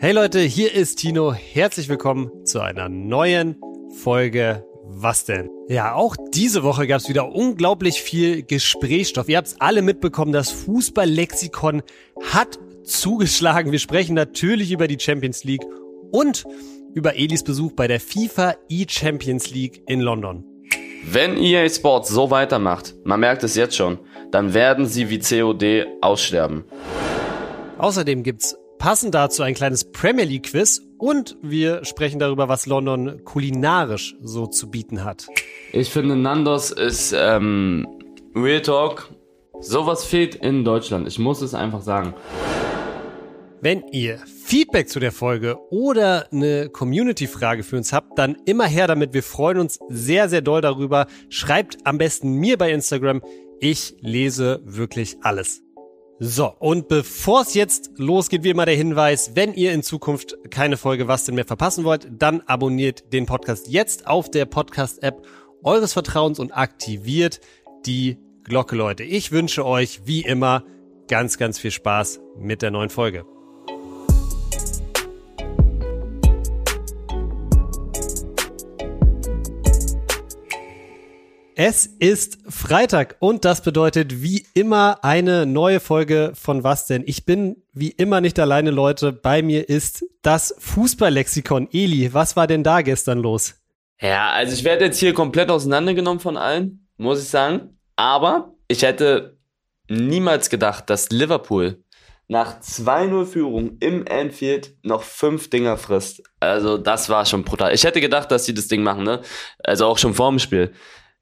Hey Leute, hier ist Tino. Herzlich willkommen zu einer neuen Folge Was denn? Ja, auch diese Woche gab es wieder unglaublich viel Gesprächsstoff. Ihr habt es alle mitbekommen, das Fußballlexikon hat zugeschlagen. Wir sprechen natürlich über die Champions League und über Elis Besuch bei der FIFA E-Champions League in London. Wenn EA Sports so weitermacht, man merkt es jetzt schon, dann werden sie wie COD aussterben. Außerdem gibt's passend dazu ein kleines Premier League Quiz und wir sprechen darüber, was London kulinarisch so zu bieten hat. Ich finde, Nandos ist ähm, Real Talk. Sowas fehlt in Deutschland. Ich muss es einfach sagen. Wenn ihr Feedback zu der Folge oder eine Community-Frage für uns habt, dann immer her damit. Wir freuen uns sehr, sehr doll darüber. Schreibt am besten mir bei Instagram. Ich lese wirklich alles. So, und bevor es jetzt losgeht, wie immer der Hinweis, wenn ihr in Zukunft keine Folge Was denn mehr verpassen wollt, dann abonniert den Podcast jetzt auf der Podcast-App eures Vertrauens und aktiviert die Glocke, Leute. Ich wünsche euch wie immer ganz, ganz viel Spaß mit der neuen Folge. Es ist Freitag und das bedeutet wie immer eine neue Folge von Was denn? Ich bin wie immer nicht alleine, Leute. Bei mir ist das Fußballlexikon. Eli, was war denn da gestern los? Ja, also ich werde jetzt hier komplett auseinandergenommen von allen, muss ich sagen. Aber ich hätte niemals gedacht, dass Liverpool nach 2-0 Führung im Anfield noch fünf Dinger frisst. Also das war schon brutal. Ich hätte gedacht, dass sie das Ding machen, ne? Also auch schon vorm Spiel.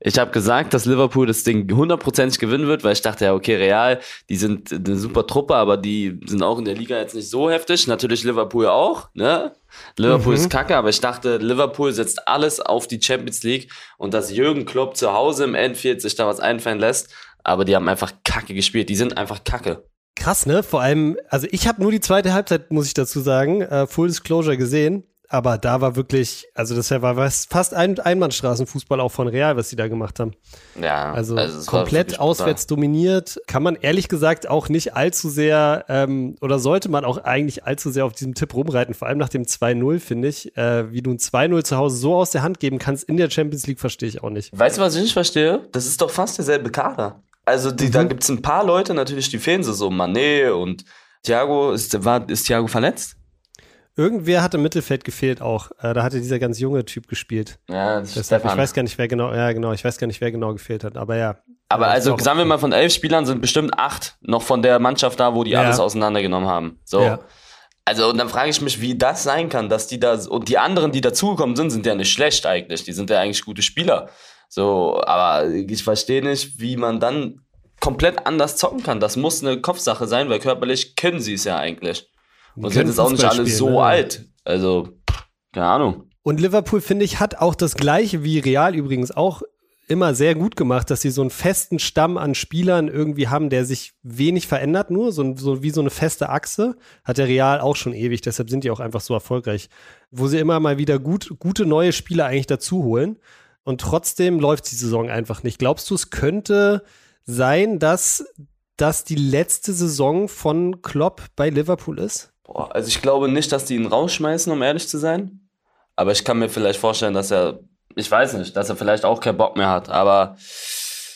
Ich habe gesagt, dass Liverpool das Ding hundertprozentig gewinnen wird, weil ich dachte ja, okay, Real, die sind eine super Truppe, aber die sind auch in der Liga jetzt nicht so heftig. Natürlich Liverpool auch, ne? Liverpool mhm. ist kacke, aber ich dachte, Liverpool setzt alles auf die Champions League und dass Jürgen Klopp zu Hause im Endfield sich da was einfallen lässt, aber die haben einfach kacke gespielt. Die sind einfach kacke. Krass, ne? Vor allem, also ich habe nur die zweite Halbzeit, muss ich dazu sagen, äh, Full Disclosure gesehen aber da war wirklich, also das war fast ein Einbahnstraßenfußball auch von Real, was sie da gemacht haben. Ja, also, also komplett auswärts dominiert. Kann man ehrlich gesagt auch nicht allzu sehr ähm, oder sollte man auch eigentlich allzu sehr auf diesem Tipp rumreiten, vor allem nach dem 2-0, finde ich. Äh, wie du ein 2-0 zu Hause so aus der Hand geben kannst in der Champions League, verstehe ich auch nicht. Weißt du, was ich nicht verstehe? Das ist doch fast derselbe Kader. Also die, mhm. da gibt es ein paar Leute natürlich, die fehlen so, Mané und Thiago. Ist, war, ist Thiago verletzt? Irgendwer hat im Mittelfeld gefehlt auch. Äh, da hatte dieser ganz junge Typ gespielt. Ja, das ist Deshalb, Ich weiß gar nicht, wer genau, ja genau, ich weiß gar nicht, wer genau gefehlt hat, aber ja. Aber also sagen wir mal, von elf Spielern sind bestimmt acht noch von der Mannschaft da, wo die ja. alles auseinandergenommen haben. So. Ja. Also, und dann frage ich mich, wie das sein kann, dass die da, und die anderen, die dazugekommen sind, sind ja nicht schlecht eigentlich. Die sind ja eigentlich gute Spieler. So, aber ich verstehe nicht, wie man dann komplett anders zocken kann. Das muss eine Kopfsache sein, weil körperlich können sie es ja eigentlich. Und sind jetzt auch nicht alle so ne? alt. Also, keine Ahnung. Und Liverpool, finde ich, hat auch das Gleiche wie Real übrigens auch immer sehr gut gemacht, dass sie so einen festen Stamm an Spielern irgendwie haben, der sich wenig verändert, nur so, so wie so eine feste Achse. Hat der Real auch schon ewig, deshalb sind die auch einfach so erfolgreich. Wo sie immer mal wieder gut, gute neue Spieler eigentlich dazu holen. Und trotzdem läuft die Saison einfach nicht. Glaubst du, es könnte sein, dass das die letzte Saison von Klopp bei Liverpool ist? Boah, also ich glaube nicht, dass die ihn rausschmeißen, um ehrlich zu sein. Aber ich kann mir vielleicht vorstellen, dass er, ich weiß nicht, dass er vielleicht auch keinen Bock mehr hat. Aber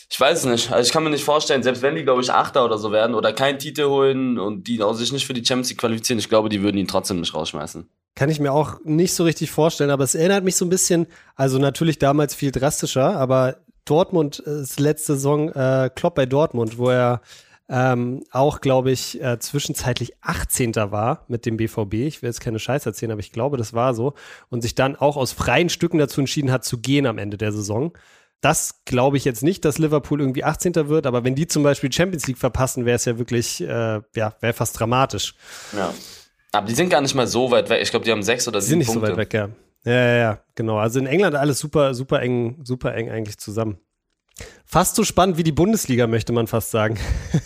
ich weiß es nicht. Also ich kann mir nicht vorstellen, selbst wenn die, glaube ich, Achter oder so werden oder keinen Titel holen und die auch sich nicht für die Champions League qualifizieren, ich glaube, die würden ihn trotzdem nicht rausschmeißen. Kann ich mir auch nicht so richtig vorstellen, aber es erinnert mich so ein bisschen, also natürlich damals viel drastischer, aber Dortmund ist letzte Saison äh, Klopp bei Dortmund, wo er ähm, auch, glaube ich, äh, zwischenzeitlich 18. war mit dem BVB. Ich will jetzt keine Scheiße erzählen, aber ich glaube, das war so. Und sich dann auch aus freien Stücken dazu entschieden hat, zu gehen am Ende der Saison. Das glaube ich jetzt nicht, dass Liverpool irgendwie 18. wird, aber wenn die zum Beispiel Champions League verpassen, wäre es ja wirklich, äh, ja, wäre fast dramatisch. Ja. Aber die sind gar nicht mal so weit weg. Ich glaube, die haben sechs oder sieben Punkte. Sind nicht Punkte. so weit weg, ja. Ja, ja, ja, genau. Also in England alles super, super eng, super eng eigentlich zusammen. Fast so spannend wie die Bundesliga, möchte man fast sagen.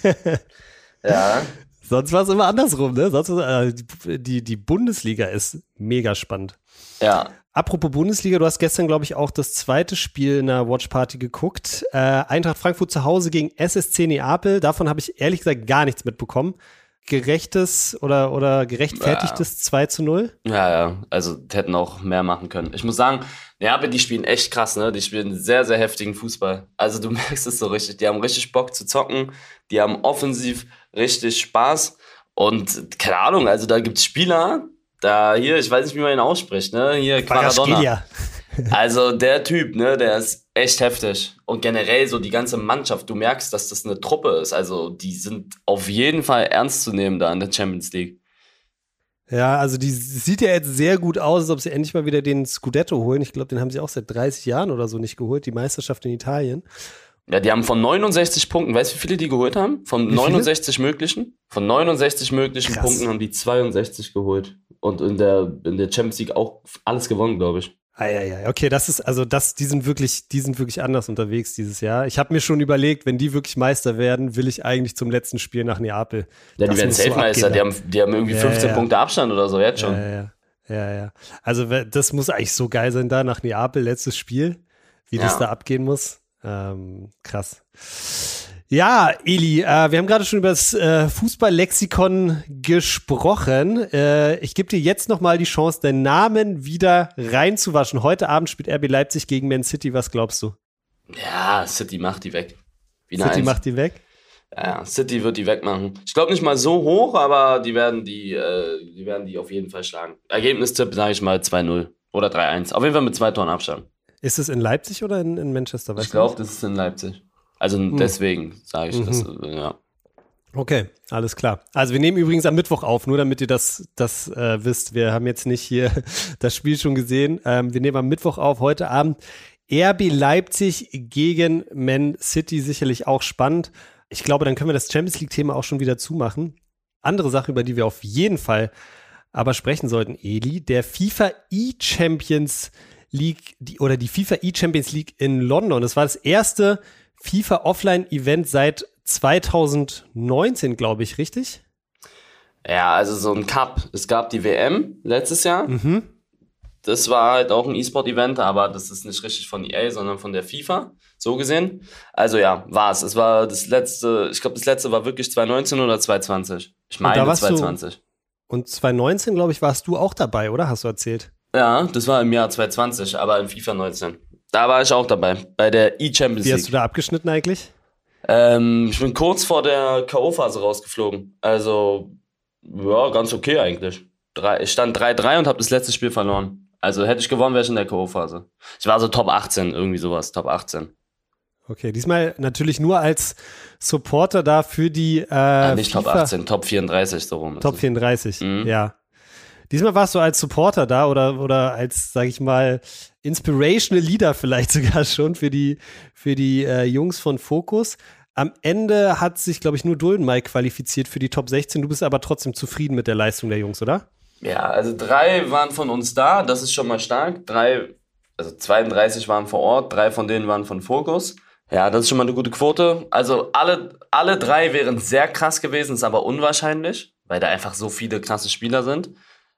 ja. Sonst war es immer andersrum, ne? Sonst, äh, die, die Bundesliga ist mega spannend. Ja. Apropos Bundesliga, du hast gestern, glaube ich, auch das zweite Spiel in der Watchparty geguckt. Äh, Eintracht Frankfurt zu Hause gegen SSC Neapel. Davon habe ich ehrlich gesagt gar nichts mitbekommen. Gerechtes oder, oder gerechtfertigtes ja. 2 zu 0? Ja, ja, also hätten auch mehr machen können. Ich muss sagen, ja, aber die spielen echt krass, ne? Die spielen sehr, sehr heftigen Fußball. Also du merkst es so richtig. Die haben richtig Bock zu zocken. Die haben offensiv richtig Spaß. Und keine Ahnung, also da gibt's Spieler, da hier, ich weiß nicht, wie man ihn ausspricht, ne? Hier Maradona. Also der Typ, ne, der ist echt heftig. Und generell so die ganze Mannschaft, du merkst, dass das eine Truppe ist. Also die sind auf jeden Fall ernst zu nehmen da in der Champions League. Ja, also die sieht ja jetzt sehr gut aus, als ob sie endlich mal wieder den Scudetto holen. Ich glaube, den haben sie auch seit 30 Jahren oder so nicht geholt, die Meisterschaft in Italien. Ja, die haben von 69 Punkten, weißt du, wie viele die geholt haben? Von 69 möglichen? Von 69 möglichen Krass. Punkten haben die 62 geholt. Und in der, in der Champions League auch alles gewonnen, glaube ich. Ah, ja, ja, okay, das ist, also das, die sind wirklich, die sind wirklich anders unterwegs dieses Jahr. Ich habe mir schon überlegt, wenn die wirklich Meister werden, will ich eigentlich zum letzten Spiel nach Neapel. Ja, die werden Safe-Meister, die haben, die haben irgendwie ja, 15 ja. Punkte Abstand oder so, jetzt schon. Ja, ja, ja, ja. Also das muss eigentlich so geil sein da nach Neapel, letztes Spiel, wie das da abgehen muss. Ähm, krass. Ja, Eli, äh, wir haben gerade schon über das äh, Fußballlexikon gesprochen. Äh, ich gebe dir jetzt noch mal die Chance, deinen Namen wieder reinzuwaschen. Heute Abend spielt RB Leipzig gegen Man City. Was glaubst du? Ja, City macht die weg. Wie City eins. macht die weg? Ja, City wird die wegmachen. Ich glaube nicht mal so hoch, aber die werden die, äh, die werden die auf jeden Fall schlagen. Ergebnistipp sage ich mal 2-0 oder 3-1. Auf jeden Fall mit zwei Toren Abstand. Ist es in Leipzig oder in, in Manchester? Weißt ich glaube, das ist in Leipzig. Also hm. deswegen sage ich mhm. das, ja. Okay, alles klar. Also wir nehmen übrigens am Mittwoch auf, nur damit ihr das, das äh, wisst. Wir haben jetzt nicht hier das Spiel schon gesehen. Ähm, wir nehmen am Mittwoch auf, heute Abend. RB Leipzig gegen Man City, sicherlich auch spannend. Ich glaube, dann können wir das Champions League-Thema auch schon wieder zumachen. Andere Sache, über die wir auf jeden Fall aber sprechen sollten, Eli, der FIFA E-Champions League die, oder die FIFA E-Champions League in London. Das war das erste FIFA Offline-Event seit 2019, glaube ich, richtig? Ja, also so ein Cup. Es gab die WM letztes Jahr. Mhm. Das war halt auch ein E-Sport-Event, aber das ist nicht richtig von EA, sondern von der FIFA, so gesehen. Also ja, war es. Es war das letzte, ich glaube, das letzte war wirklich 2019 oder 2020. Ich meine 2020. Du, und 2019, glaube ich, warst du auch dabei, oder? Hast du erzählt? Ja, das war im Jahr 2020, aber in FIFA 19. Da war ich auch dabei, bei der E-Champions League. Wie hast du da abgeschnitten eigentlich? Ähm, ich bin kurz vor der K.O.-Phase rausgeflogen. Also, ja, ganz okay eigentlich. Drei, ich stand 3-3 und habe das letzte Spiel verloren. Also hätte ich gewonnen, wäre ich in der K.O.-Phase. Ich war so Top 18, irgendwie sowas, Top 18. Okay, diesmal natürlich nur als Supporter da für die äh, ah, Nicht FIFA. Top 18, Top 34 so rum. Top 34, mhm. ja. Diesmal warst du als Supporter da oder, oder als, sag ich mal, Inspirational Leader vielleicht sogar schon für die, für die äh, Jungs von Focus. Am Ende hat sich, glaube ich, nur Duldenmai qualifiziert für die Top 16. Du bist aber trotzdem zufrieden mit der Leistung der Jungs, oder? Ja, also drei waren von uns da, das ist schon mal stark. Drei, also 32 waren vor Ort, drei von denen waren von Focus. Ja, das ist schon mal eine gute Quote. Also alle, alle drei wären sehr krass gewesen, ist aber unwahrscheinlich, weil da einfach so viele krasse Spieler sind.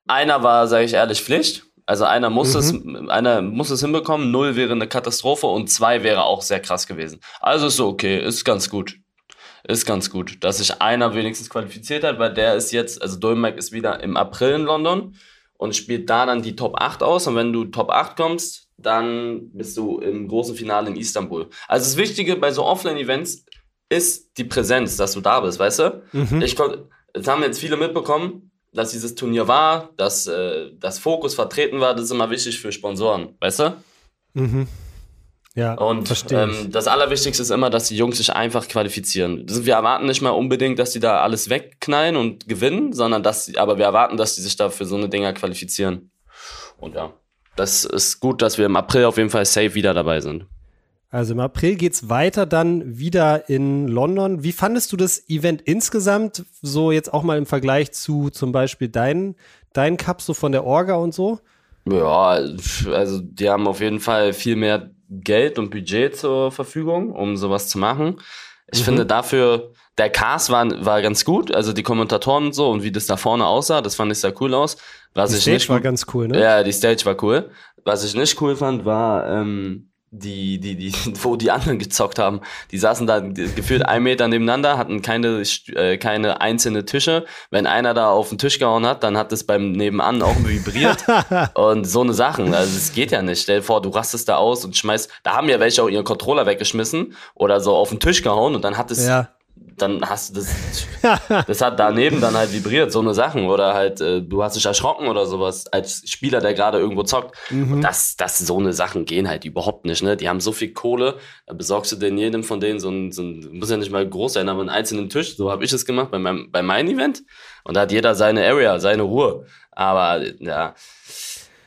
Einer war, sage ich ehrlich, Pflicht. Also einer muss mhm. es, einer muss es hinbekommen. Null wäre eine Katastrophe und zwei wäre auch sehr krass gewesen. Also ist so okay, ist ganz gut. Ist ganz gut, dass sich einer wenigstens qualifiziert hat, weil der ist jetzt, also Dolmek ist wieder im April in London und spielt da dann die Top 8 aus. Und wenn du Top 8 kommst, dann bist du im großen Finale in Istanbul. Also das Wichtige bei so Offline-Events ist die Präsenz, dass du da bist, weißt du? Mhm. Ich, das haben jetzt viele mitbekommen dass dieses Turnier war, dass äh, das Fokus vertreten war, das ist immer wichtig für Sponsoren, weißt du? Mhm. Ja, und ähm, das Allerwichtigste ist immer, dass die Jungs sich einfach qualifizieren. Wir erwarten nicht mal unbedingt, dass die da alles wegknallen und gewinnen, sondern dass sie, aber wir erwarten, dass die sich da für so eine Dinger qualifizieren. Und ja, das ist gut, dass wir im April auf jeden Fall safe wieder dabei sind. Also im April geht's weiter dann wieder in London. Wie fandest du das Event insgesamt? So jetzt auch mal im Vergleich zu zum Beispiel deinen dein Cup, so von der Orga und so? Ja, also die haben auf jeden Fall viel mehr Geld und Budget zur Verfügung, um sowas zu machen. Ich mhm. finde dafür, der Cast war, war ganz gut, also die Kommentatoren und so und wie das da vorne aussah, das fand ich sehr cool aus. Was die Stage nicht, war ganz cool, ne? Ja, die Stage war cool. Was ich nicht cool fand, war, ähm, die, die, die, wo die anderen gezockt haben. Die saßen da gefühlt ein Meter nebeneinander, hatten keine, äh, keine einzelne Tische. Wenn einer da auf den Tisch gehauen hat, dann hat es beim Nebenan auch vibriert. und so eine Sachen. Also es geht ja nicht. Stell dir vor, du rastest da aus und schmeißt, da haben ja welche auch ihren Controller weggeschmissen oder so auf den Tisch gehauen und dann hat es Ja. Dann hast du das, das hat daneben dann halt vibriert, so eine Sachen. Oder halt, äh, du hast dich erschrocken oder sowas, als Spieler, der gerade irgendwo zockt. Und das, das, so eine Sachen gehen halt überhaupt nicht, ne? Die haben so viel Kohle, da besorgst du denn jedem von denen so ein, so ein muss ja nicht mal groß sein, aber einen einzelnen Tisch. So habe ich es gemacht bei meinem, bei meinem Event. Und da hat jeder seine Area, seine Ruhe. Aber, ja.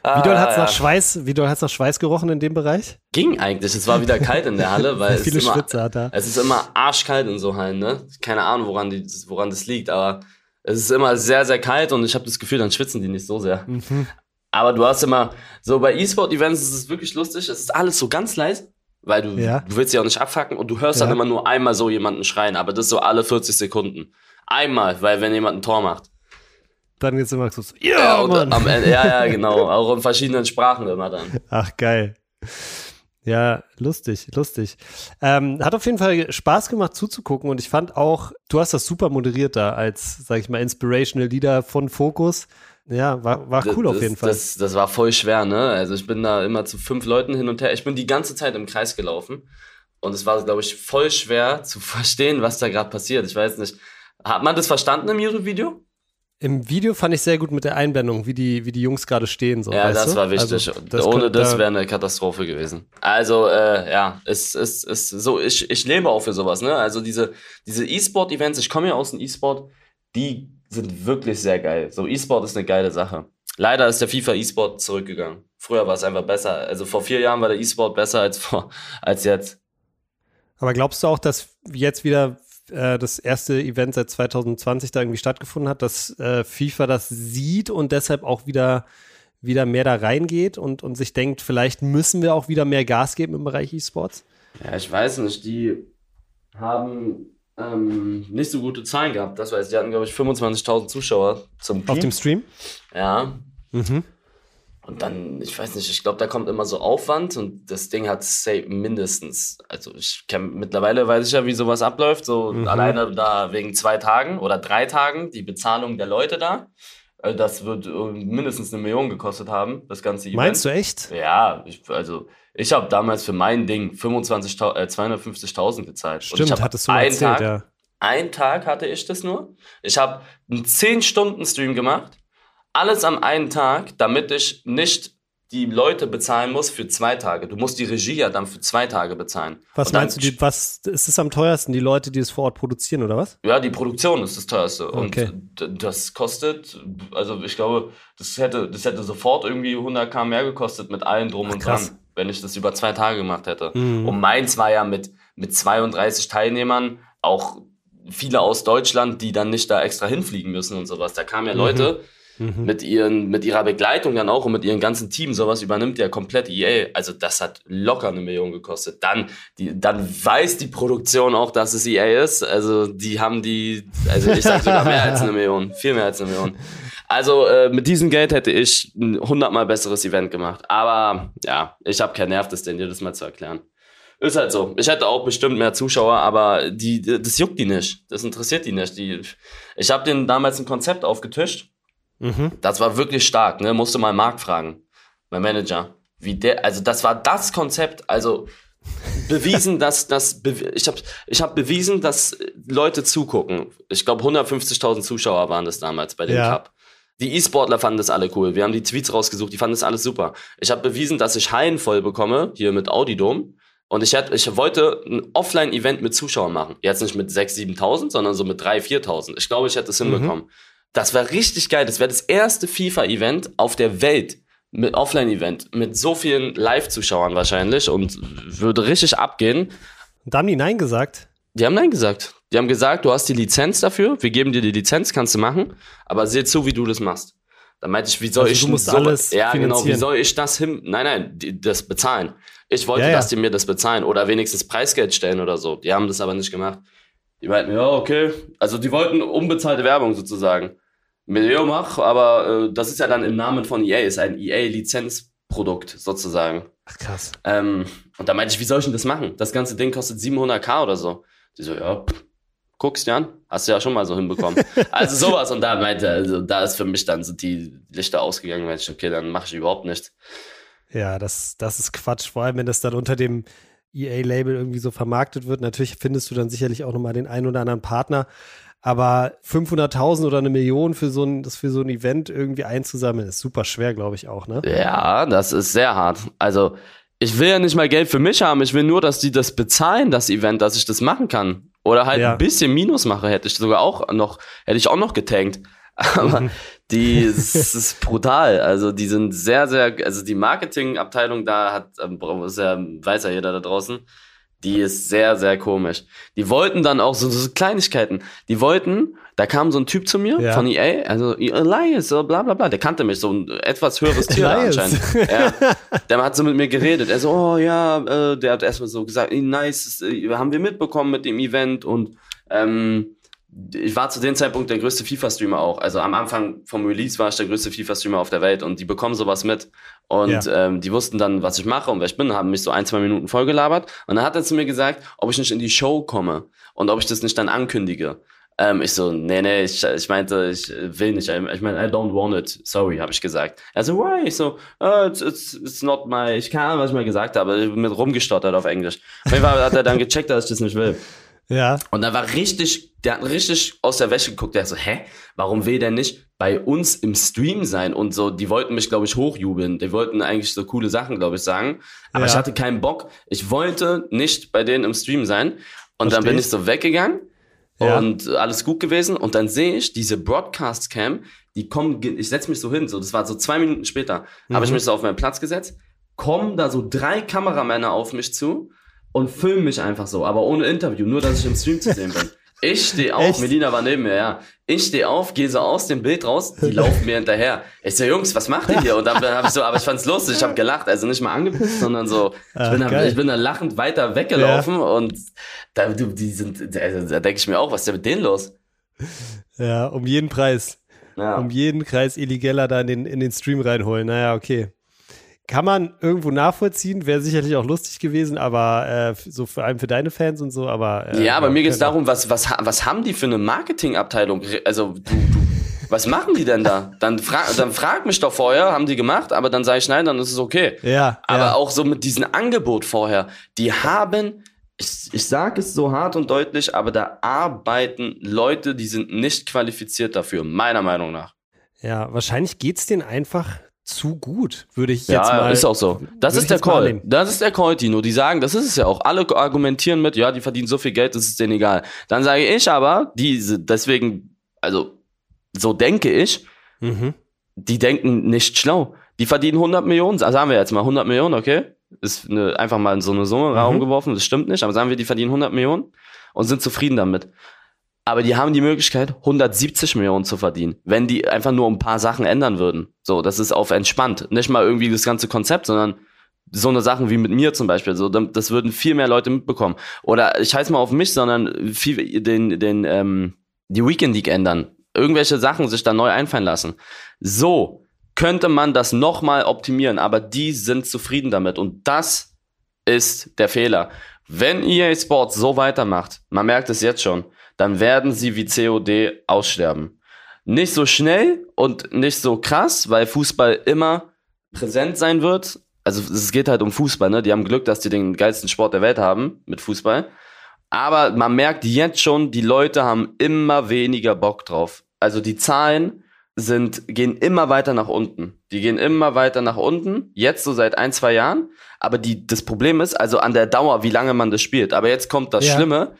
Wie doll hat's Ah, nach. Schweiß, wie doll hat's nach Schweiß gerochen in dem Bereich? Ging eigentlich. Es war wieder kalt in der Halle, weil es Viele ist immer, Schwitzer hat er. Es ist immer arschkalt in so Hallen, ne? Keine Ahnung, woran, die, woran das liegt, aber es ist immer sehr, sehr kalt und ich habe das Gefühl, dann schwitzen die nicht so sehr. Mhm. Aber du hast immer, so bei E-Sport-Events ist es wirklich lustig, es ist alles so ganz leise, weil du, Ja. du willst ja auch nicht abfacken und du hörst Ja. dann immer nur einmal so jemanden schreien, aber das so alle 40 Sekunden. Einmal, weil wenn jemand ein Tor macht. Dann geht's immer so, ja, Mann. am Ende, ja, ja, genau, auch in verschiedenen Sprachen immer dann. Ach, geil. Ja, lustig, lustig. Ähm, hat auf jeden Fall Spaß gemacht zuzugucken und ich fand auch, du hast das super moderiert da als, sag ich mal, Inspirational Leader von Focus. Ja, war, war cool das, auf jeden Fall. Das, das war voll schwer, ne? Also ich bin da immer zu fünf Leuten hin und her. Ich bin die ganze Zeit im Kreis gelaufen. Und es war, glaube ich, voll schwer zu verstehen, was da gerade passiert. Ich weiß nicht. Hat man das verstanden im YouTube-Video? Im Video fand ich sehr gut mit der Einblendung, wie die, wie die Jungs gerade stehen. So, Ja, weißt das du? war wichtig. Also, das Ohne könnte- das da- wäre eine Katastrophe gewesen. Also, äh, ja, es ist, ist so, ich, ich lebe auch für sowas, ne? Also diese, diese E-Sport-Events, ich komme ja aus dem E-Sport, die sind wirklich sehr geil. So, E-Sport ist eine geile Sache. Leider ist der FIFA E-Sport zurückgegangen. Früher war es einfach besser. Also vor vier Jahren war der E-Sport besser als vor, als jetzt. Aber glaubst du auch, dass jetzt wieder äh, das erste Event seit 2020 da irgendwie stattgefunden hat, dass äh, FIFA das sieht und deshalb auch wieder, wieder mehr da reingeht und, und sich denkt, vielleicht müssen wir auch wieder mehr Gas geben im Bereich E-Sports? Ja, ich weiß nicht, die haben ähm, nicht so gute Zahlen gehabt. Das weiß ich, die hatten, glaube ich, 25.000 Zuschauer zum Auf Peak. dem Stream? Ja, Mhm. Und dann, ich weiß nicht, ich glaube, da kommt immer so Aufwand und das Ding hat say, mindestens, also ich kenn, mittlerweile weiß ich ja, wie sowas abläuft, so Mhm. alleine da wegen zwei Tagen oder drei Tagen, die Bezahlung der Leute da, äh, das wird äh, mindestens eine Million gekostet haben, das ganze Event. Meinst du echt? Ja, ich, also ich habe damals für mein Ding 25, äh, 250.000 gezahlt. Stimmt, hattest du einen erzählt, Tag, ja. einen Tag hatte ich das nur. Ich habe einen 10-Stunden-Stream gemacht. Alles am einen Tag, damit ich nicht die Leute bezahlen muss für zwei Tage. Du musst die Regie ja dann für zwei Tage bezahlen. Was meinst du, die, was ist es am teuersten, die Leute, die es vor Ort produzieren, oder was? Ja, die Produktion ist das teuerste. Okay. Und das kostet, also ich glaube, das hätte, das hätte sofort irgendwie 100k mehr gekostet mit allem drum Ach, und dran, wenn ich das über zwei Tage gemacht hätte. Mhm. Und meins war ja mit, mit 32 Teilnehmern, auch viele aus Deutschland, die dann nicht da extra hinfliegen müssen und sowas. Da kamen ja Leute Mhm. Mit, ihren, mit ihrer Begleitung dann auch und mit ihrem ganzen Team. Sowas übernimmt ja komplett EA. Also das hat locker eine Million gekostet. Dann, die, dann weiß die Produktion auch, dass es EA ist. Also die haben die, also ich sag sogar mehr als eine Million. Viel mehr als eine Million. Also äh, mit diesem Geld hätte ich ein hundertmal besseres Event gemacht. Aber ja, ich habe keinen Nerv, das denn jedes Mal zu erklären. Ist halt so. Ich hätte auch bestimmt mehr Zuschauer, aber die, das juckt die nicht. Das interessiert die nicht. Die, ich habe denen damals ein Konzept aufgetischt. Mhm. Das war wirklich stark, ne? Musste mal Marc fragen, mein Manager. Wie der, also das war das Konzept, also bewiesen, dass das, ich habe ich hab bewiesen, dass Leute zugucken. Ich glaube 150.000 Zuschauer waren das damals bei dem Ja. Cup. Die E-Sportler fanden das alle cool. Wir haben die Tweets rausgesucht, die fanden das alles super. Ich habe bewiesen, dass ich Hallen voll bekomme, hier mit Audidom. Und ich, hätte, ich wollte ein Offline-Event mit Zuschauern machen. Jetzt nicht mit 6.000, 7.000, sondern so mit 3.000, 4.000. Ich glaube, ich hätte es hinbekommen. Das wäre richtig geil. Das wäre das erste FIFA-Event auf der Welt. Mit Offline-Event. Mit so vielen Live-Zuschauern wahrscheinlich. Und würde richtig abgehen. Und da haben die Nein gesagt. Die haben Nein gesagt. Die haben gesagt, du hast die Lizenz dafür. Wir geben dir die Lizenz, kannst du machen. Aber seh zu, wie du das machst. Dann meinte ich, wie soll Also ich du musst so, alles Ja, genau. Wie soll ich das hin? Nein, nein, die, das bezahlen. Ich wollte, Ja, ja. dass die mir das bezahlen oder wenigstens Preisgeld stellen oder so. Die haben das aber nicht gemacht. Die meinten, ja, okay. Also die wollten unbezahlte Werbung sozusagen. Million mach, aber äh, das ist ja dann im Namen von EA, ist ein EA-Lizenzprodukt sozusagen. Ach krass. Ähm, Und da meinte ich, wie soll ich denn das machen? Das ganze Ding kostet 700k oder so. Die so, ja, pff, guckst dir an, hast du ja schon mal so hinbekommen. also sowas und da meinte, also da ist für mich dann so die Lichter ausgegangen, meinte ich, okay, dann mache ich überhaupt nichts. Ja, das, das ist Quatsch, vor allem wenn das dann unter dem EA-Label irgendwie so vermarktet wird. Natürlich findest du dann sicherlich auch nochmal den einen oder anderen Partner. Aber 500.000 oder eine Million für so ein, das für so ein Event irgendwie einzusammeln, ist super schwer, glaube ich auch, ne? Ja, das ist sehr hart. Also, ich will ja nicht mal Geld für mich haben. Ich will nur, dass die das bezahlen, das Event, dass ich das machen kann. Oder halt ja. ein bisschen Minus mache, hätte ich sogar auch noch, hätte ich auch noch getankt. Aber mhm. die es ist brutal. Also die sind sehr, sehr, also die Marketingabteilung da hat, ähm, ist ja, weiß ja jeder da draußen, die ist sehr, sehr komisch. Die wollten dann auch so, so Kleinigkeiten. Die wollten, da kam so ein Typ zu mir ja. von EA, also Elias, so bla bla bla, der kannte mich, so ein etwas höheres Tier anscheinend. Ja. Der hat so mit mir geredet. Er so, oh ja, äh, der hat erstmal so gesagt, nice, äh, haben wir mitbekommen mit dem Event und ähm, ich war zu dem Zeitpunkt der größte FIFA-Streamer auch. Also am Anfang vom Release war ich der größte FIFA-Streamer auf der Welt und die bekommen sowas mit. Und ja. ähm, die wussten dann, was ich mache und wer ich bin, haben mich so ein, zwei Minuten vollgelabert. Und dann hat er zu mir gesagt, ob ich nicht in die Show komme und ob ich das nicht dann ankündige. Ähm, ich so, nee, nee, ich, ich meinte, ich will nicht. Ich meine, I don't want it. Sorry, habe ich gesagt. Er so, why? Ich so, oh, it's, it's, it's not my, ich kann, was ich mal gesagt habe, mit rumgestottert auf Englisch. Auf jeden Fall hat er dann gecheckt, dass ich das nicht will. Ja. Und da war richtig, der hat richtig aus der Wäsche geguckt. Der so, hä? Warum will der nicht bei uns im Stream sein? Und so, die wollten mich, glaube ich, hochjubeln. Die wollten eigentlich so coole Sachen, glaube ich, sagen. Aber ja. ich hatte keinen Bock. Ich wollte nicht bei denen im Stream sein. Und Versteh. dann bin ich so weggegangen. Ja. Und alles gut gewesen. Und dann sehe ich diese Broadcast-Cam, die kommen, ich setze mich so hin, so, das war so zwei Minuten später, mhm. habe ich mich so auf meinen Platz gesetzt, kommen da so drei Kameramänner auf mich zu und filmen mich einfach so, aber ohne Interview, nur dass ich im Stream zu sehen bin. Ich stehe auf, Echt? Melina war neben mir, ja. Ich stehe auf, gehe so aus dem Bild raus, die laufen mir hinterher. Ich so, Jungs, was macht ihr hier? Und dann habe ich so, aber ich fand's lustig, ich habe gelacht, also nicht mal angepisst, sondern so, ich, bin, da, ich bin da lachend weiter weggelaufen ja. und da, die sind, also, da denke ich mir auch, was ist denn mit denen los? Ja, um jeden Preis. Ja. Um jeden Preis illegaler da in den, in den Stream reinholen. Naja, okay kann man irgendwo nachvollziehen, wäre sicherlich auch lustig gewesen, aber äh, so vor allem für deine Fans und so, aber. Äh, ja, aber mir geht es darum, was, was, was haben die für eine Marketingabteilung? Also, du, du, was machen die denn da? Dann frag, dann frag mich doch vorher, haben die gemacht, aber dann sage ich nein, dann ist es okay. Ja. Aber ja. auch so mit diesem Angebot vorher, die haben ich, ich sage es so hart und deutlich, aber da arbeiten Leute, die sind nicht qualifiziert dafür, meiner Meinung nach. Ja, wahrscheinlich geht's denen einfach zu gut, würde ich ja, jetzt mal. Ja, ist auch so. Das ist der Call. Das ist der Call, Tino. Die sagen, das ist es ja auch. Alle argumentieren mit, ja, die verdienen so viel Geld, das ist denen egal. Dann sage ich aber, diese, deswegen, also, so denke ich, mhm. die denken nicht schlau. Die verdienen 100 Millionen, also sagen wir jetzt mal 100 Millionen, okay? Ist eine, einfach mal in so eine Summe mhm. Raum geworfen, das stimmt nicht, aber sagen wir, die verdienen 100 Millionen und sind zufrieden damit aber die haben die Möglichkeit, 170 Millionen zu verdienen, wenn die einfach nur ein paar Sachen ändern würden. So, das ist auf entspannt. Nicht mal irgendwie das ganze Konzept, sondern so eine Sachen wie mit mir zum Beispiel. So, das würden viel mehr Leute mitbekommen. Oder ich heiße mal auf mich, sondern viel, den, den, ähm, die Weekend League ändern. Irgendwelche Sachen sich da neu einfallen lassen. So könnte man das nochmal optimieren, aber die sind zufrieden damit. Und das ist der Fehler. Wenn EA Sports so weitermacht, man merkt es jetzt schon, dann werden sie wie COD aussterben. Nicht so schnell und nicht so krass, weil Fußball immer präsent sein wird. Also es geht halt um Fußball, ne? Die haben Glück, dass die den geilsten Sport der Welt haben mit Fußball. Aber man merkt jetzt schon, die Leute haben immer weniger Bock drauf. Also die Zahlen sind, gehen immer weiter nach unten. Die gehen immer weiter nach unten. Jetzt so seit ein, zwei Jahren. Aber die, das Problem ist, also an der Dauer, wie lange man das spielt. Aber jetzt kommt das ja. Schlimme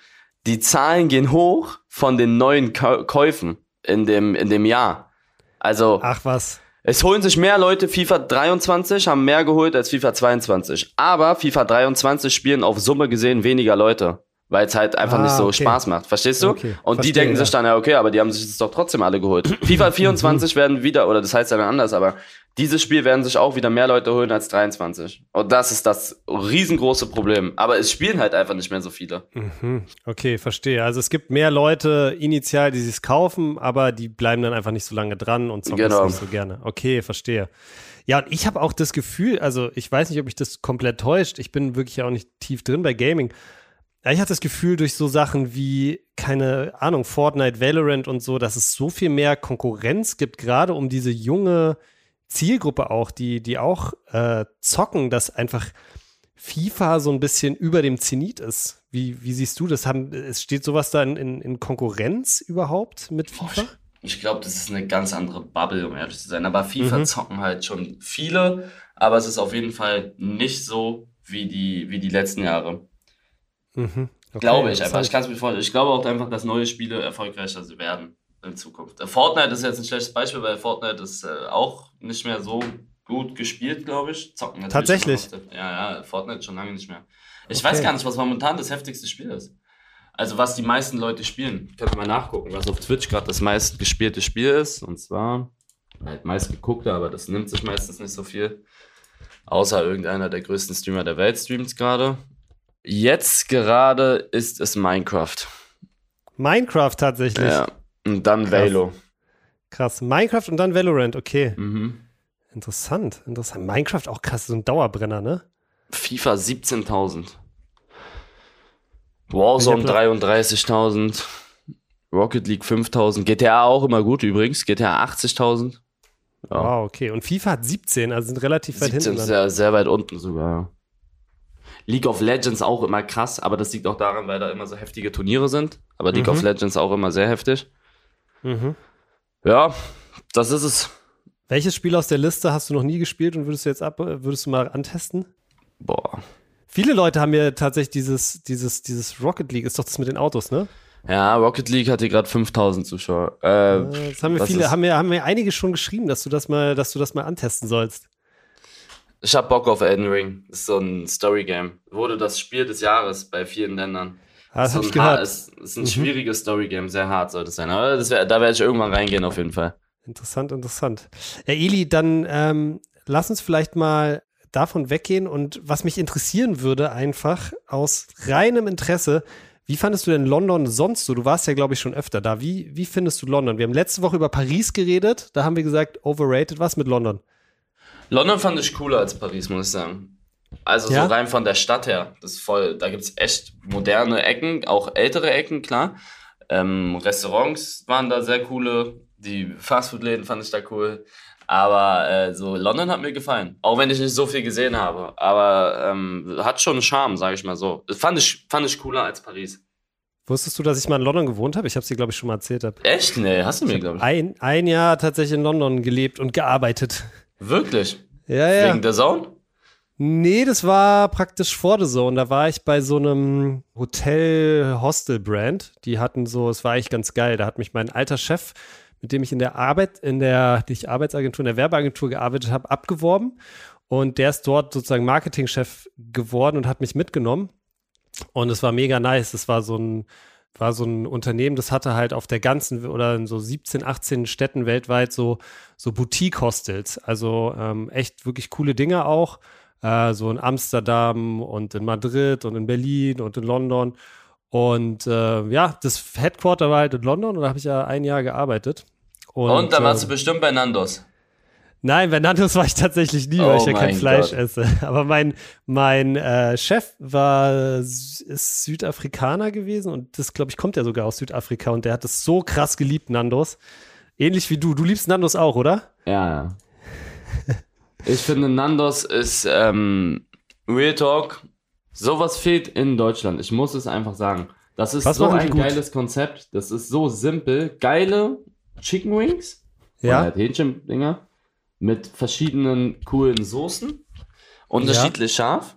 die Zahlen gehen hoch von den neuen Käufen in dem, in dem Jahr. Also. Ach was. Es holen sich mehr Leute FIFA 23, haben mehr geholt als FIFA 22. Aber FIFA 23 spielen auf Summe gesehen weniger Leute. Weil es halt einfach Ah, nicht so okay. Spaß macht. Verstehst du? Okay, Und die verstehe, denken ja. sich dann, ja, okay, aber die haben sich das doch trotzdem alle geholt. FIFA 24 werden wieder, oder das heißt ja dann anders, aber dieses Spiel werden sich auch wieder mehr Leute holen als 23. Und das ist das riesengroße Problem. Aber es spielen halt einfach nicht mehr so viele. Mhm. Okay, verstehe. Also es gibt mehr Leute initial, die sich kaufen, aber die bleiben dann einfach nicht so lange dran und zocken Genau. es nicht so gerne. Okay, verstehe. Ja, und ich habe auch das Gefühl, also ich weiß nicht, ob ich das komplett täuscht. Ich bin wirklich auch nicht tief drin bei Gaming. Ja, ich hatte das Gefühl, durch so Sachen wie, keine Ahnung, Fortnite, Valorant und so, dass es so viel mehr Konkurrenz gibt, gerade um diese junge Zielgruppe auch, die, die auch äh, zocken, dass einfach FIFA so ein bisschen über dem Zenit ist. Wie, wie siehst du das? Haben, es steht sowas da in, in, in Konkurrenz überhaupt mit FIFA? Ich glaube, das ist eine ganz andere Bubble, um ehrlich zu sein. Aber FIFA Mhm. zocken halt schon viele, aber es ist auf jeden Fall nicht so wie die, wie die letzten Jahre. Mhm. Okay, glaube ich einfach. Ich kann es mir vorstellen. Ich glaube auch einfach, dass neue Spiele erfolgreicher werden in Zukunft. Äh, Fortnite ist jetzt ein schlechtes Beispiel, weil Fortnite ist äh, auch nicht mehr so gut gespielt, glaube ich. Zocken natürlich Tatsächlich? Ja, ja, Fortnite schon lange nicht mehr. Ich Okay. weiß gar nicht, was momentan das heftigste Spiel ist. Also was die meisten Leute spielen. Können wir mal nachgucken, was auf Twitch gerade das meist gespielte Spiel ist. Und zwar, halt meist geguckte, aber das nimmt sich meistens nicht so viel. Außer irgendeiner der größten Streamer der Welt streamt gerade. Jetzt gerade ist es Minecraft. Minecraft tatsächlich. Ja. Und dann Krass. Valo. Krass. Minecraft und dann Valorant, okay. Mhm. Interessant, interessant. Minecraft auch krass, so ein Dauerbrenner, ne? FIFA 17.000. Warzone 33.000. Rocket League 5.000. GTA auch immer gut übrigens. GTA 80.000. Ja. Wow, okay. Und FIFA hat 17, also sind relativ weit 17 hinten. sehr, sehr weit unten sogar. League of Legends auch immer krass, aber das liegt auch daran, weil da immer so heftige Turniere sind. Aber League Mhm. of Legends auch immer sehr heftig. Mhm. Ja, das ist es. Welches Spiel aus der Liste hast du noch nie gespielt und würdest du jetzt ab, würdest du mal antesten? Boah. Viele Leute haben ja tatsächlich dieses, dieses, dieses Rocket League, ist doch das mit den Autos, ne? Ja, Rocket League hat hier gerade 5000 Zuschauer. Äh, Äh, Das haben wir was viele, haben wir, haben wir einige schon geschrieben, dass du das mal, dass du das mal antesten sollst. Ich hab Bock auf Elden Ring. Das ist so ein Story-Game. Wurde das Spiel des Jahres bei vielen Ländern. Ah, das so ich gehört. Ist, ist ein schwieriges Story-Game. Sehr hart sollte es sein. Aber wär, da werde ich irgendwann reingehen auf jeden Fall. Interessant, interessant. Ja, Eli, dann ähm, lass uns vielleicht mal davon weggehen und was mich interessieren würde, einfach aus reinem Interesse, wie fandest du denn London sonst so? Du warst ja, glaube ich, schon öfter da. Wie, wie findest du London? Wir haben letzte Woche über Paris geredet, da haben wir gesagt, overrated. Was mit London? London fand ich cooler als Paris, muss ich sagen. Also Ja? so rein von der Stadt her. Das ist voll, da gibt's echt moderne Ecken, auch ältere Ecken, klar. Ähm, Restaurants waren da sehr coole. Die Fastfood-Läden fand ich da cool. Aber äh, so London hat mir gefallen. Auch wenn ich nicht so viel gesehen habe. Aber ähm, hat schon einen Charme, sage ich mal so. Das fand ich, fand ich cooler als Paris. Wusstest du, dass ich mal in London gewohnt habe? Ich habe es dir, glaube ich, schon mal erzählt. Hab. Echt? Nee, hast du mir, glaube ich. Ein, ein Jahr tatsächlich in London gelebt und gearbeitet. Wirklich? Ja, ja. Wegen der Zone? Nee, das war praktisch vor der Zone. Da war ich bei so einem Hotel-Hostel-Brand. Die hatten so, es war eigentlich ganz geil. Da hat mich mein alter Chef, mit dem ich in der Arbeit, in der nicht Arbeitsagentur, in der Werbeagentur gearbeitet habe, abgeworben. Und der ist dort sozusagen Marketingchef geworden und hat mich mitgenommen. Und es war mega nice. Es war so ein, war so ein Unternehmen, das hatte halt auf der ganzen oder in so 17, 18 Städten weltweit so, so Boutique-Hostels. Also ähm, echt wirklich coole Dinge auch. Äh, so in Amsterdam und in Madrid und in Berlin und in London. Und äh, ja, das Headquarter war halt in London und da habe ich ja ein Jahr gearbeitet. Und, Und, dann warst äh, du bestimmt bei Nandos. Nein, bei Nandos war ich tatsächlich nie, weil Oh ich ja kein Fleisch Gott. esse. Aber mein, mein äh, Chef war ist Südafrikaner gewesen und das, glaube ich, kommt ja sogar aus Südafrika und der hat es so krass geliebt, Nandos. Ähnlich wie du. Du liebst Nandos auch, oder? Ja, ja. ich finde, Nandos ist ähm, Real Talk. Sowas fehlt in Deutschland. Ich muss es einfach sagen. Das ist Was so ein geiles Konzept. Das ist so simpel. Geile Chicken Wings. Ja. halt Hähnchendinger. Mit verschiedenen coolen Soßen. Unterschiedlich scharf.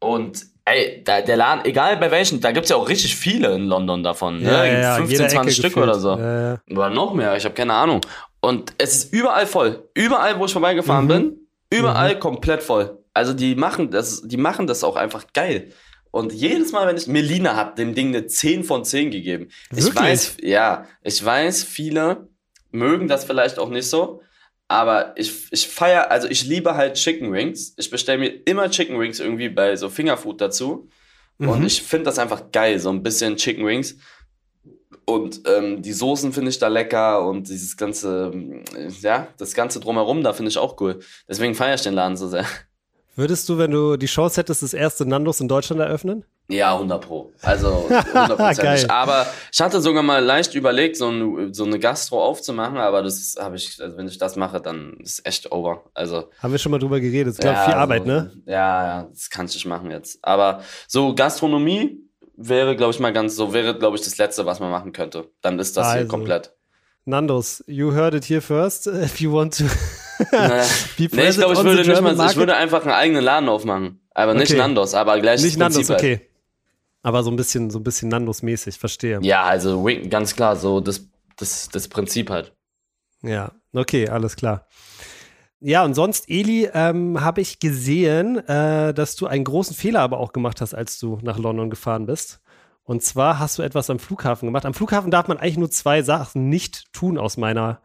Und ey, da, der Laden, egal bei welchen, da gibt's ja auch richtig viele in London davon. Ne? Ja, ja, ja, 15, jeder 20 Ecke Stück oder gefühlt. so. Ja, ja. Oder noch mehr, ich habe keine Ahnung. Und es ist überall voll. Überall, wo ich vorbeigefahren Mhm. bin, überall komplett voll. Also die machen das, die machen das auch einfach geil. Und jedes Mal, wenn ich, Melina hat dem Ding eine 10 von 10 gegeben. Ich Wirklich? weiß, ja, ich weiß, viele mögen das vielleicht auch nicht so. Aber ich, ich feier, also ich liebe halt Chicken Wings. Ich bestelle mir immer Chicken Wings irgendwie bei so Fingerfood dazu. Und Mhm. ich finde das einfach geil, so ein bisschen Chicken Wings. Und ähm, die Soßen finde ich da lecker und dieses ganze, ähm, ja, das ganze drumherum, da finde ich auch cool. Deswegen feiere ich den Laden so sehr. Würdest du, wenn du die Chance hättest, das erste Nandos in Deutschland eröffnen? Ja, 100 pro. Also 100 Geil. Aber ich hatte sogar mal leicht überlegt, so, ein, so eine Gastro aufzumachen, aber das habe ich, also wenn ich das mache, dann ist echt over. Also Haben wir schon mal drüber geredet. Ich glaube, ja, viel so- Arbeit, ne? Ja, ja, das kann ich nicht machen jetzt. Aber so Gastronomie wäre, glaube ich, mal ganz so, wäre, glaube ich, das Letzte, was man machen könnte. Dann ist das hier Also. komplett. Nandos, you heard it here first. If you want to Naja. Nee, ich glaube, ich würde nicht mal, ich würde einfach einen eigenen Laden aufmachen. Aber nicht Okay. Nandos, aber gleich Nicht das Nandos, halt. okay. Aber so ein bisschen, so ein bisschen Nandos-mäßig, verstehe. Ja, also Wing, ganz klar, so das, das, das Prinzip halt. Ja, okay, alles klar. Ja, und sonst, Eli, ähm, habe ich gesehen, äh, dass du einen großen Fehler aber auch gemacht hast, als du nach London gefahren bist. Und zwar hast du etwas am Flughafen gemacht. Am Flughafen darf man eigentlich nur zwei Sachen nicht tun, aus meiner,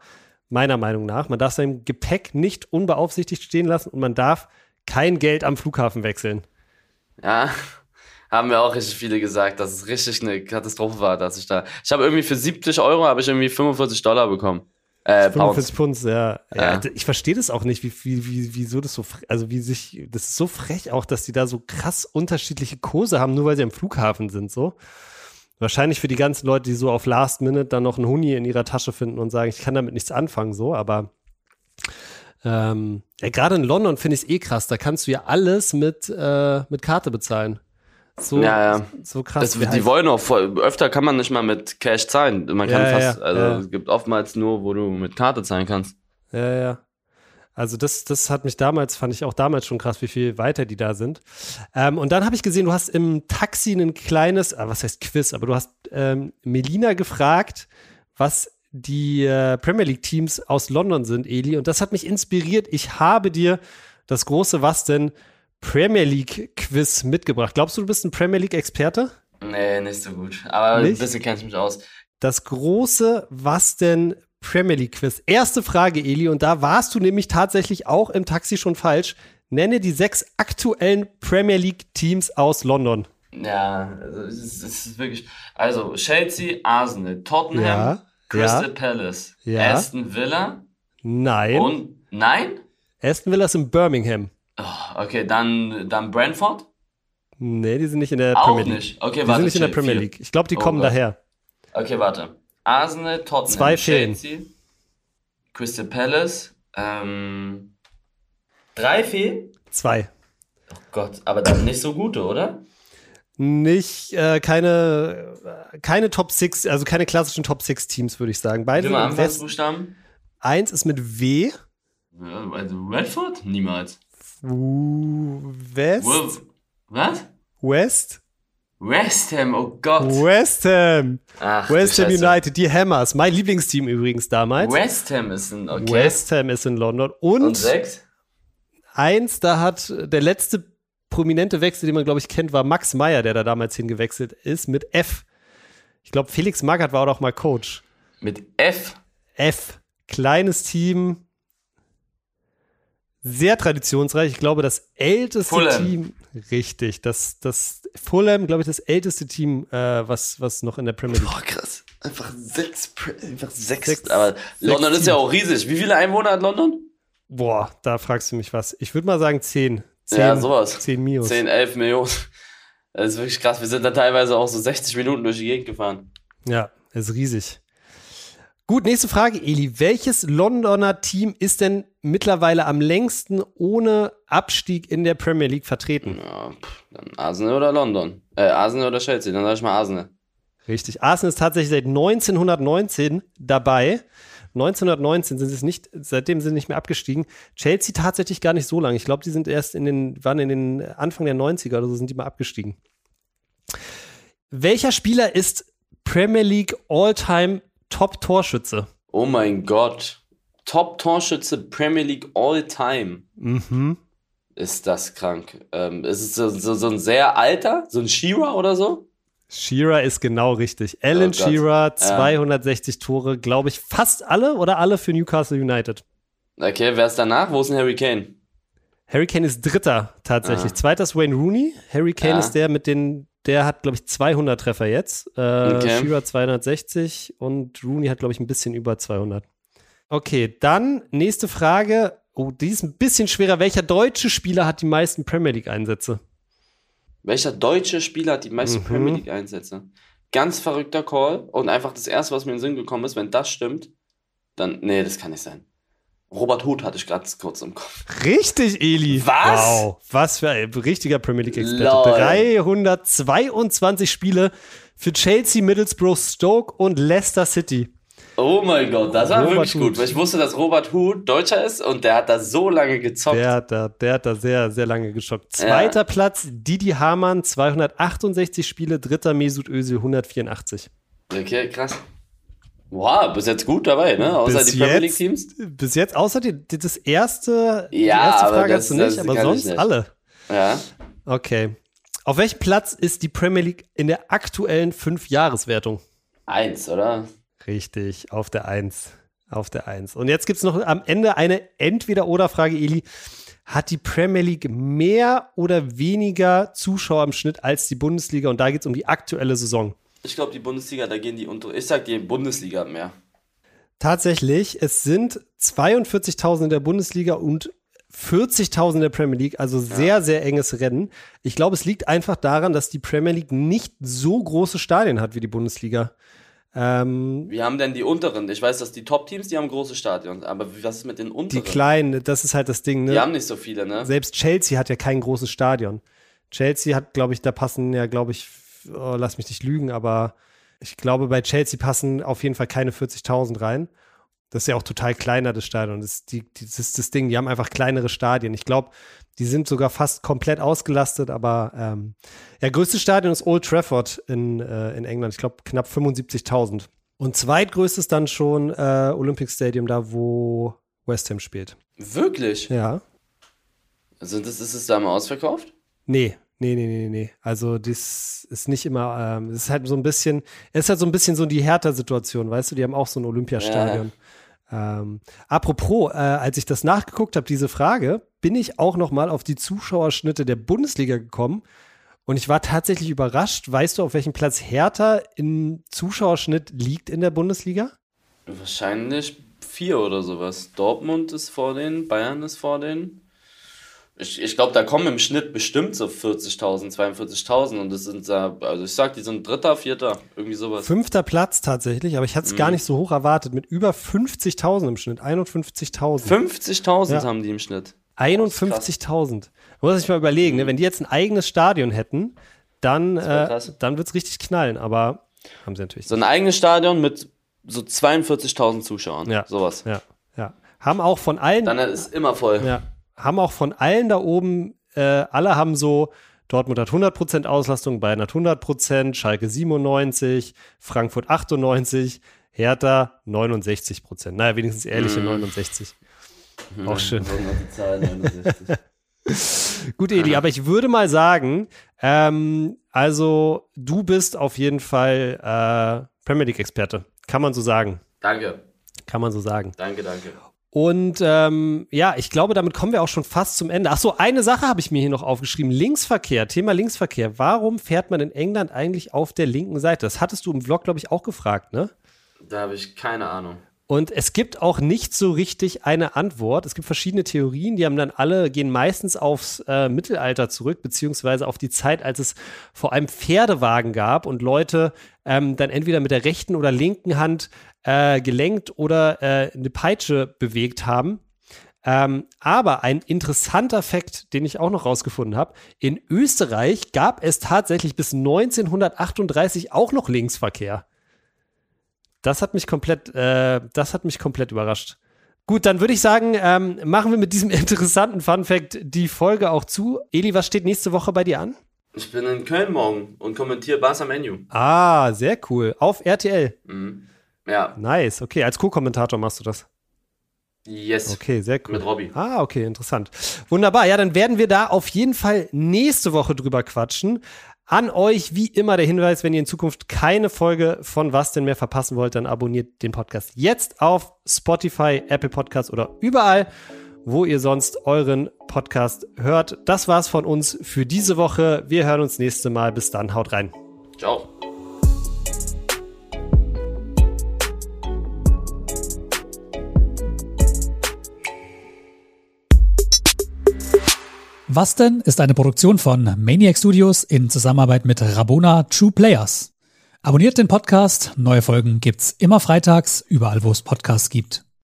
meiner Meinung nach. Man darf sein Gepäck nicht unbeaufsichtigt stehen lassen und man darf kein Geld am Flughafen wechseln. Ja, haben mir auch richtig viele gesagt, dass es richtig eine Katastrophe war, dass ich da. Ich habe irgendwie für 70 Euro habe ich irgendwie 45 Dollar bekommen. Äh, Pounds. 45 Pfund, ja. ja. Ja. Ich verstehe das auch nicht, wie, wie, wie, wieso das so, also wie sich, das ist so frech auch, dass die da so krass unterschiedliche Kurse haben, nur weil sie am Flughafen sind, so. Wahrscheinlich für die ganzen Leute, die so auf Last Minute dann noch einen Huni in ihrer Tasche finden und sagen, ich kann damit nichts anfangen, so, aber ähm, ja, gerade in London finde ich es eh krass, da kannst du ja alles mit, äh, mit Karte bezahlen. So, Ja, ja. so krass. Das, die heißt- wollen auch voll, öfter kann man nicht mal mit Cash zahlen. Man kann Ja, fast, also es gibt oftmals nur, wo du mit Karte zahlen kannst. Ja, ja. Also das, das hat mich damals, fand ich auch damals schon krass, wie viel weiter die da sind. Ähm, und dann habe ich gesehen, du hast im Taxi ein kleines, ah, was heißt Quiz, aber du hast ähm, Melina gefragt, was die äh, Premier League Teams aus London sind, Eli. Und das hat mich inspiriert. Ich habe dir das große Was denn Premier League Quiz mitgebracht. Glaubst du, du bist ein Premier League Experte? Nee, nicht so gut. Aber Nicht? ein bisschen kenn ich mich aus. Das große Was denn Premier League Quiz. Erste Frage, Eli, und da warst du nämlich tatsächlich auch im Taxi schon falsch. Nenne die sechs aktuellen Premier League Teams aus London. Ja, also es ist, es ist wirklich. Also Chelsea, Arsenal, Tottenham, Ja, Crystal ja. Palace, Ja. Aston Villa Nein. und. Nein? Aston Villa ist in Birmingham. Oh, okay, dann, dann Brentford? Nee, die sind nicht in der Auch Premier League. nicht. Okay, Die warte. sind nicht in der chill, Premier vier. League. Ich glaube, die Oh kommen Gott. daher. Okay, warte. Arsenal, Tottenham, Zwei fehlen. Chelsea, Crystal Palace, ähm, drei fehlen? Zwei. Oh Gott, aber dann nicht so gute, oder? Nicht, äh, keine, keine Top Six, also keine klassischen Top Six Teams, würde ich sagen. Beide sind. Anfangsbuchstaben? Eins ist mit W. Also Redford? Niemals. West. Wolf. Was? West. West Ham, oh Gott. West Ham. Ach, West Ham. United, die Hammers. Mein Lieblingsteam übrigens damals. West Ham ist ein, okay. West Ham ist in London. Und, Und sechs? eins, da hat der letzte prominente Wechsel, den man, glaube ich, kennt, war Max Meyer, der da damals hingewechselt ist, mit F. Ich glaube, Felix Magath war auch mal Coach. Mit F. F. Kleines Team. Sehr traditionsreich. Ich glaube, das älteste Fulham. Team. Richtig. Das, das Fulham, glaube ich, das älteste Team, äh, was, was noch in der Premier League Boah, krass. Einfach sechs, einfach sechs. Sechs- aber London sechs ist ja auch riesig. Wie viele Einwohner hat London? Boah, da fragst du mich was. Ich würde mal sagen 10. 10 Ja, sowas. 10 Mios. 10, 11 Millionen. Das ist wirklich krass. Wir sind dann teilweise auch so 60 Minuten durch die Gegend gefahren. Ja, ist riesig. Gut, nächste Frage, Eli. Welches Londoner Team ist denn mittlerweile am längsten ohne Abstieg in der Premier League vertreten? Ja, dann Arsenal oder London. Äh, Arsenal oder Chelsea. Dann sag ich mal Arsenal. Richtig. Arsenal ist tatsächlich seit 1919 dabei. 1919 sind sie es nicht, seitdem sind sie nicht mehr abgestiegen. Chelsea tatsächlich gar nicht so lange. Ich glaube, die sind erst in den, waren in den Anfang der 90er oder so sind die mal abgestiegen. Welcher Spieler ist Premier League All-Time Top-Torschütze? Oh mein Gott. Top-Torschütze Premier League all time. Mhm. Ist das krank. Ähm, ist es so, so, so ein sehr alter, so ein Shearer oder so? Shearer ist genau richtig. Alan Oh. Shearer, 260 Tore, glaube ich, fast alle oder alle für Newcastle United. Okay, wer ist danach? Wo ist ein Harry Kane? Harry Kane ist Dritter tatsächlich. Ah. Zweiter ist Wayne Rooney. Harry Kane Ja. ist der mit den, der hat, glaube ich, 200 Treffer jetzt. Äh, Okay. Shearer 260 und Rooney hat, glaube ich, ein bisschen über 200. Okay, dann nächste Frage. Oh, die ist ein bisschen schwerer. Welcher deutsche Spieler hat die meisten Premier League-Einsätze? Welcher deutsche Spieler hat die meisten Mhm. Premier League Einsätze? Ganz verrückter Call und einfach das erste, was mir in den Sinn gekommen ist, wenn das stimmt, dann, nee, das kann nicht sein. Robert Huth hatte ich gerade kurz im Kopf. Richtig, Eli. Was? Wow, was für ein richtiger Premier League-Experte. Lol. 322 Spiele für Chelsea, Middlesbrough, Stoke und Leicester City. Oh mein Gott, das war Robert wirklich gut, Huth. weil ich wusste, dass Robert Huth Deutscher ist und der hat da so lange gezockt. Der hat da, der hat da sehr, sehr lange geschockt. Zweiter Platz, Didi Hamann, 268 Spiele. Dritter Mesut Özil, 184. Okay, krass. Wow, bis jetzt gut dabei, ne? Außer Bis die Premier League Teams. Bis jetzt, außer die, die, das erste, die Ja, erste aber Frage das- hast du nicht, aber sonst nicht. alle. Ja. Okay. Auf welchem Platz ist die Premier League in der aktuellen Fünf-Jahres-Wertung? Eins, oder? Richtig, auf der Eins. Auf der Eins. Und jetzt gibt es noch am Ende eine Entweder-Oder-Frage, Eli. Hat die Premier League mehr oder weniger Zuschauer im Schnitt als die Bundesliga? Und da geht es um die aktuelle Saison. Ich glaube, die Bundesliga, da gehen die unter. Ich sag, die Bundesliga mehr. Tatsächlich, es sind 42.000 in der Bundesliga und 40.000 in der Premier League, also sehr, sehr enges Rennen. Ich glaube, es liegt einfach daran, dass die Premier League nicht so große Stadien hat wie die Bundesliga. Ähm, Wie haben denn die unteren? Ich weiß, dass die Top-Teams, die haben große Stadions, aber was ist mit den die unteren? kleinen, das ist halt das Ding, Die ne? haben nicht so viele, ne? Selbst Chelsea hat ja kein großes Stadion. Chelsea hat, glaube ich, da passen ja, glaube ich, oh, lass mich nicht lügen, aber ich glaube, bei Chelsea passen auf jeden Fall keine 40.000 rein. Das ist ja auch total kleiner, das Stadion. Das die, das ist das Ding, die haben einfach kleinere Stadien. Ich glaube, die sind sogar fast komplett ausgelastet, aber ähm, ja, größtes Stadion ist Old Trafford in, äh, in England. Ich glaube, knapp 75.000. Und zweitgrößtes dann schon äh, Olympic Stadium, da wo West Ham spielt. Wirklich? Ja. Also das, ist es da mal ausverkauft? Nee, nee, nee, nee, nee. Also das ist nicht immer, ähm, es ist halt so ein bisschen, es ist halt so ein bisschen so die Hertha-Situation, weißt du, die haben auch so ein Olympiastadion. Ähm, apropos, äh, als ich das nachgeguckt habe, diese Frage, bin ich auch noch mal auf die Zuschauerschnitte der Bundesliga gekommen und ich war tatsächlich überrascht. Weißt du, auf welchem Platz Hertha im Zuschauerschnitt liegt in der Bundesliga? Wahrscheinlich vier oder sowas. Dortmund ist vor denen, Bayern ist vor denen. Ich, ich glaube, da kommen im Schnitt bestimmt so 40.000, 42.000 und das sind da, also ich sag, die sind Dritter, Vierter, irgendwie sowas. Fünfter Platz tatsächlich, aber ich hatte es Mhm. gar nicht so hoch erwartet, mit über 50.000 im Schnitt, 51.000. 50.000 Ja. haben die im Schnitt. 51.000. Muss ich mal überlegen, ne? wenn die jetzt ein eigenes Stadion hätten, dann, äh, dann wird es richtig knallen, aber haben sie natürlich So ein eigenes Stadion mit so 42.000 Zuschauern. Ja. Sowas. Ja, ja. Haben auch von allen, Dann ist immer voll. ja, haben auch von allen da oben, äh, alle haben so, Dortmund hat 100% Auslastung, Bayern hat 100%, Schalke 97, Frankfurt 98, Hertha 69%. Naja, wenigstens ehrliche Mhm. 69. Auch schön. Wurden noch die Zahlen 69. Gut, Eli, aber ich würde mal sagen, ähm, also du bist auf jeden Fall äh, Premier League-Experte. Kann man so sagen. danke, Kann man so sagen. danke, danke. Und ähm, ja, ich glaube, damit kommen wir auch schon fast zum Ende. Ach so, eine Sache habe ich mir hier noch aufgeschrieben. Linksverkehr, Thema Linksverkehr. Warum fährt man in England eigentlich auf der linken Seite? Das hattest du im Vlog, glaube ich, auch gefragt, ne? Da habe ich keine Ahnung. Und es gibt auch nicht so richtig eine Antwort. Es gibt verschiedene Theorien, die haben dann alle, gehen meistens aufs äh, Mittelalter zurück, beziehungsweise auf die Zeit, als es vor allem Pferdewagen gab und Leute ähm, dann entweder mit der rechten oder linken Hand äh, gelenkt oder äh, eine Peitsche bewegt haben. Ähm, aber ein interessanter Fakt, den ich auch noch rausgefunden habe, in Österreich gab es tatsächlich bis 1938 auch noch Linksverkehr. Das hat mich komplett, äh, das hat mich komplett überrascht. Gut, dann würde ich sagen, ähm, machen wir mit diesem interessanten Fun Fact die Folge auch zu. Eli, was steht nächste Woche bei dir an? Ich bin in Köln morgen und kommentiere Barca Menu. Ah, sehr cool. Auf RTL. Mhm. Ja, Nice. Okay, als Co-Kommentator machst du das. Yes. Okay, sehr cool. Mit Robby. Ah, okay, interessant. Wunderbar. Ja, dann werden wir da auf jeden Fall nächste Woche drüber quatschen. An euch wie immer der Hinweis, wenn ihr in Zukunft keine Folge von Was denn mehr verpassen wollt, dann abonniert den Podcast jetzt auf Spotify, Apple Podcasts oder überall, wo ihr sonst euren Podcast hört. Das war's von uns für diese Woche. Wir hören uns nächste Mal. Bis dann, haut rein. Ciao. Was denn ist eine Produktion von Maniac Studios in Zusammenarbeit mit Rabona True Players. Abonniert den Podcast, neue Folgen gibt's immer freitags, überall wo es Podcasts gibt.